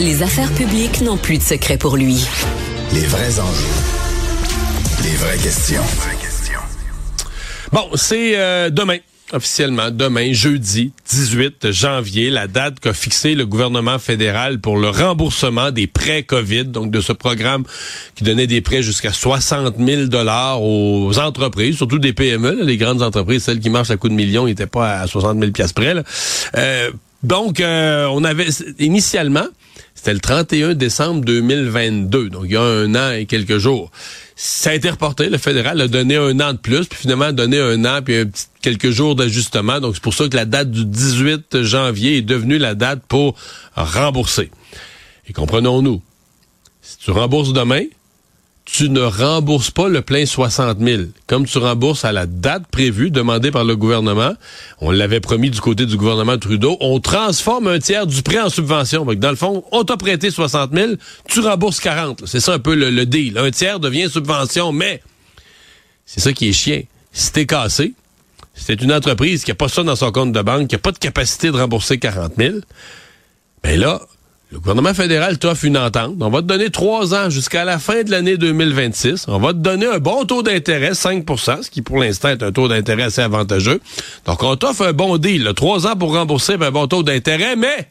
Les affaires publiques n'ont plus de secret pour lui. Les vrais enjeux. Les vraies questions. Bon, c'est euh, demain officiellement demain, jeudi 18 janvier, la date qu'a fixé le gouvernement fédéral pour le remboursement des prêts COVID, donc de ce programme qui donnait des prêts jusqu'à 60 000 dollars aux entreprises, surtout des PME, les grandes entreprises, celles qui marchent à coups de millions, n'étaient pas à 60 000 pièces près. Euh, donc, euh, on avait initialement, c'était le 31 décembre 2022, donc il y a un an et quelques jours. Ça a été reporté. Le fédéral a donné un an de plus, puis finalement a donné un an, puis quelques jours d'ajustement. Donc, c'est pour ça que la date du 18 janvier est devenue la date pour rembourser. Et comprenons-nous, si tu rembourses demain, tu ne rembourses pas le plein 60 000. Comme tu rembourses à la date prévue demandée par le gouvernement, on l'avait promis du côté du gouvernement Trudeau, on transforme un tiers du prêt en subvention. Dans le fond, on t'a prêté 60 000, tu rembourses 40. C'est ça un peu le, deal. Un tiers devient subvention, mais c'est ça qui est chien. Si t'es cassé, t'es une entreprise qui a pas ça dans son compte de banque, qui a pas de capacité de rembourser 40 000, ben là, le gouvernement fédéral t'offre une entente. On va te donner trois ans jusqu'à la fin de l'année 2026. On va te donner un bon taux d'intérêt, 5% ce qui pour l'instant est un taux d'intérêt assez avantageux. Donc, on t'offre un bon deal. Trois ans pour rembourser un bon taux d'intérêt, mais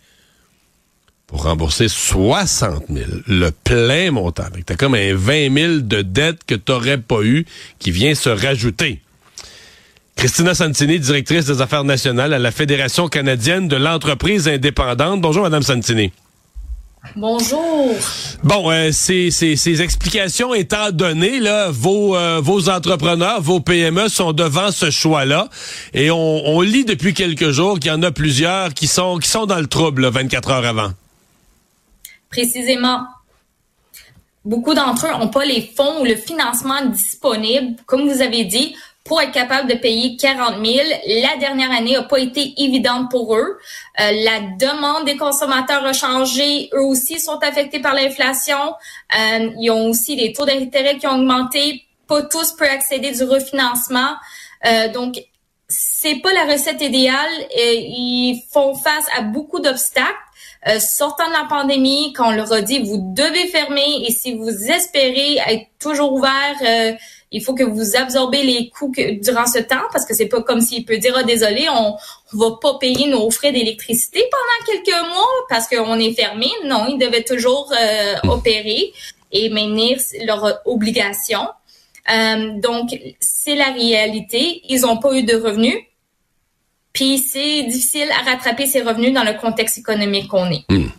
pour rembourser 60 000, le plein montant. Tu as comme un 20 000 de dettes que tu n'aurais pas eu qui vient se rajouter. Christina Santini, directrice des affaires nationales à la Fédération canadienne de l'entreprise indépendante. Bonjour, Madame Santini. Bonjour. Bon, euh, ces, ces, explications étant données, là, vos, euh, vos entrepreneurs, vos PME sont devant ce choix-là. Et on, on, lit depuis quelques jours qu'il y en a plusieurs qui sont, qui sont dans le trouble 24 heures avant. Précisément. Beaucoup d'entre eux n'ont pas les fonds ou le financement disponible, comme vous avez dit, pour être capable de payer 40 000. La dernière année n'a pas été évidente pour eux. Euh, la demande des consommateurs a changé. Eux aussi sont affectés par l'inflation. Euh, ils ont aussi des taux d'intérêt qui ont augmenté. Pas tous peuvent accéder du refinancement. Euh, donc, c'est pas la recette idéale. ils font face à beaucoup d'obstacles. Euh, sortant de la pandémie, quand on leur a dit vous devez fermer et si vous espérez être toujours ouvert, euh, il faut que vous absorbez les coûts durant ce temps parce que c'est pas comme s'il peut dire ah, désolé, on, on va pas payer nos frais d'électricité pendant quelques mois parce qu'on est fermé. Non, ils devaient toujours euh, hmm. opérer et maintenir leurs obligations. donc c'est la réalité. Ils ont pas eu de revenus puis c'est difficile à rattraper ses revenus dans le contexte économique qu'on est. Hmm.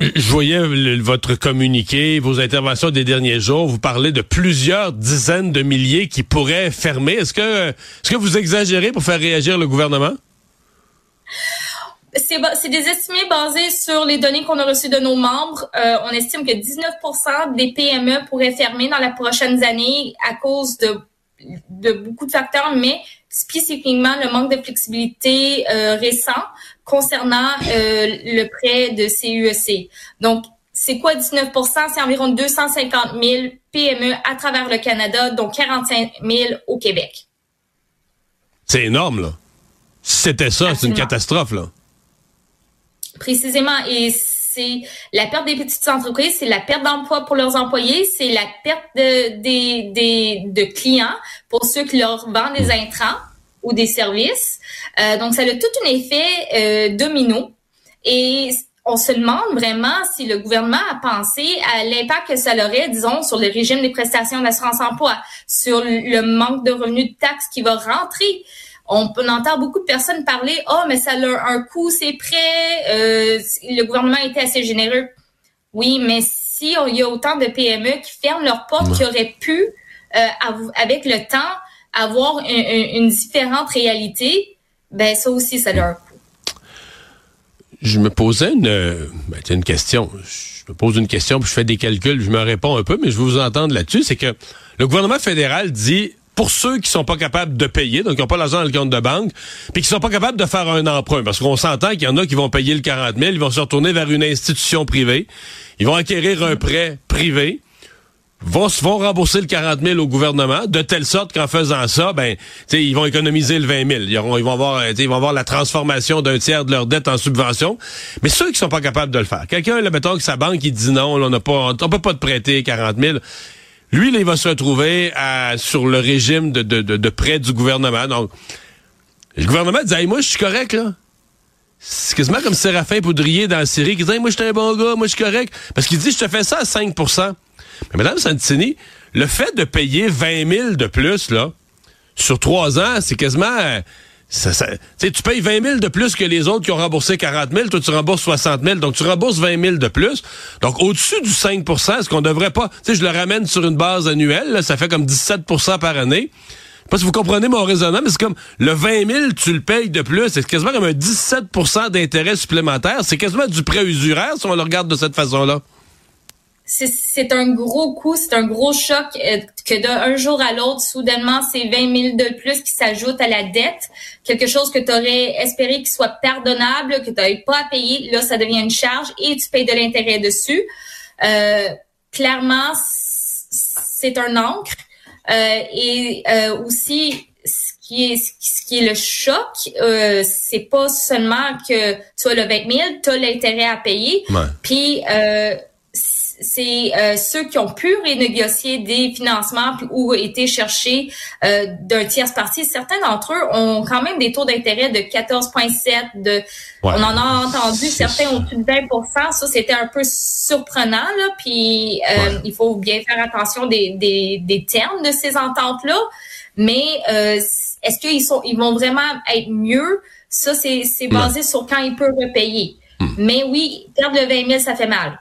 Je voyais votre communiqué, vos interventions des derniers jours. Vous parlez de plusieurs dizaines de milliers qui pourraient fermer. Est-ce que, est-ce que vous exagérez pour faire réagir le gouvernement? C'est des estimés basés sur les données qu'on a reçues de nos membres. Euh, on estime que 19% des PME pourraient fermer dans les prochaines années à cause de de beaucoup de facteurs, mais spécifiquement le manque de flexibilité euh, récent concernant euh, le prêt de CUEC. E Donc, c'est quoi 19 C'est environ 250 000 PME à travers le Canada, dont 45 000 au Québec. C'est énorme, là. c'était ça, c'est une catastrophe, là. Précisément. Et c'est la perte des petites entreprises, c'est la perte d'emploi pour leurs employés, c'est la perte de, des, de clients pour ceux qui leur vendent des intrants ou des services. Euh, donc, ça a tout un effet euh, domino. Et on se demande vraiment si le gouvernement a pensé à l'impact que ça aurait, disons, sur le régime des prestations d'assurance-emploi, sur le manque de revenus de taxes qui va rentrer on, entend beaucoup de personnes parler, oh, mais ça a un coût, c'est prêt, euh, le gouvernement était assez généreux. Oui, mais si il y a autant de PME qui ferment leurs portes, qui auraient pu, euh, avec le temps, avoir une, différente réalité, ben ça aussi, ça a un coût. Je me posais une, ben, une question. Je me pose une question, puis je fais des calculs, je me réponds un peu, mais je veux vous entendre là-dessus. C'est que le gouvernement fédéral dit pour ceux qui sont pas capables de payer, donc qui n'ont pas l'argent dans le compte de banque, puis qui sont pas capables de faire un emprunt, parce qu'on s'entend qu'il y en a qui vont payer le 40 000, ils vont se retourner vers une institution privée, ils vont acquérir un prêt privé. Vont, vont rembourser le 40 000 au gouvernement, de telle sorte qu'en faisant ça, ben, ils vont économiser le 20 000. Ils, ils vont avoir, ils vont avoir la transformation d'un tiers de leur dette en subvention. Mais ceux qui sont pas capables de le faire, quelqu'un, mettons que sa banque, il dit non, là, on n'a pas, on peut pas te prêter 40 000. Lui, là, il va se retrouver à, sur le régime de, de, de, de prêt du gouvernement. Donc, le gouvernement dit, hey, moi, je suis correct, là. C'est quasiment comme Séraphin Poudrier dans la série qui dit, hey, moi, je suis un bon gars, moi, je suis correct. Parce qu'il dit, je te fais ça à 5 Mais Madame Santini, le fait de payer 20 000 de plus, là, sur trois ans, c'est quasiment... Ça, ça, tu payes 20 000 de plus que les autres qui ont remboursé 40 000. Toi, tu rembourses 60 000. Donc, tu rembourses 20 000 de plus. Donc, au-dessus du 5 est-ce qu'on devrait pas... Tu sais, je le ramène sur une base annuelle. Là, ça fait comme 17% par année. Je sais pas si vous comprenez mon raisonnement, mais c'est comme le 20 000, tu le payes de plus. C'est quasiment comme un 17% d'intérêt supplémentaire. C'est quasiment du prêt usuraire si on le regarde de cette façon-là c'est un gros coup, c'est un gros choc euh, que d'un jour à l'autre, soudainement, c'est 20 000 de plus qui s'ajoutent à la dette. Quelque chose que tu aurais espéré qu'il soit pardonnable, que tu n'avais pas à payer, là, ça devient une charge et tu payes de l'intérêt dessus. Euh, clairement, c'est un encre. Euh, et euh, aussi, ce qui est ce qui est le choc, euh, c'est pas seulement que tu as le 20 000, tu as l'intérêt à payer. Puis euh, c'est euh, ceux qui ont pu renégocier des financements ou été chercher euh, d'un tierce partie. Certains d'entre eux ont quand même des taux d'intérêt de 14,7. De, On en a entendu, certains ont plus de 20% Ça, c'était un peu surprenant. Là, puis euh, il faut bien faire attention des, des, des termes de ces ententes-là. Mais est-ce qu'ils sont, ils vont vraiment être mieux? Ça, c'est basé sur quand ils peuvent repayer. Hmm. Mais oui, perdre le 20 000, ça fait mal.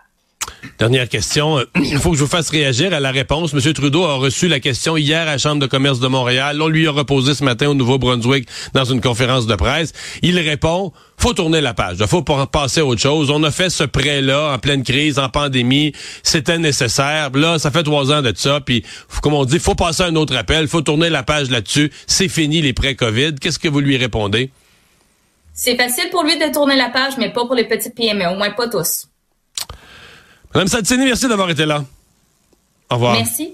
Dernière question. Il faut que je vous fasse réagir à la réponse. M. Trudeau a reçu la question hier à la Chambre de commerce de Montréal. On lui a reposé ce matin au Nouveau-Brunswick dans une conférence de presse. Il répond, faut tourner la page. Il faut passer à autre chose. On a fait ce prêt-là en pleine crise, en pandémie. C'était nécessaire. Là, ça fait trois ans de ça. Puis, comme on dit, faut passer à un autre appel. faut tourner la page là-dessus. C'est fini les prêts COVID. Qu'est-ce que vous lui répondez? C'est facile pour lui de tourner la page, mais pas pour les petites PME. Au moins pas tous. Madame Satini, merci d'avoir été là. Au revoir. Merci.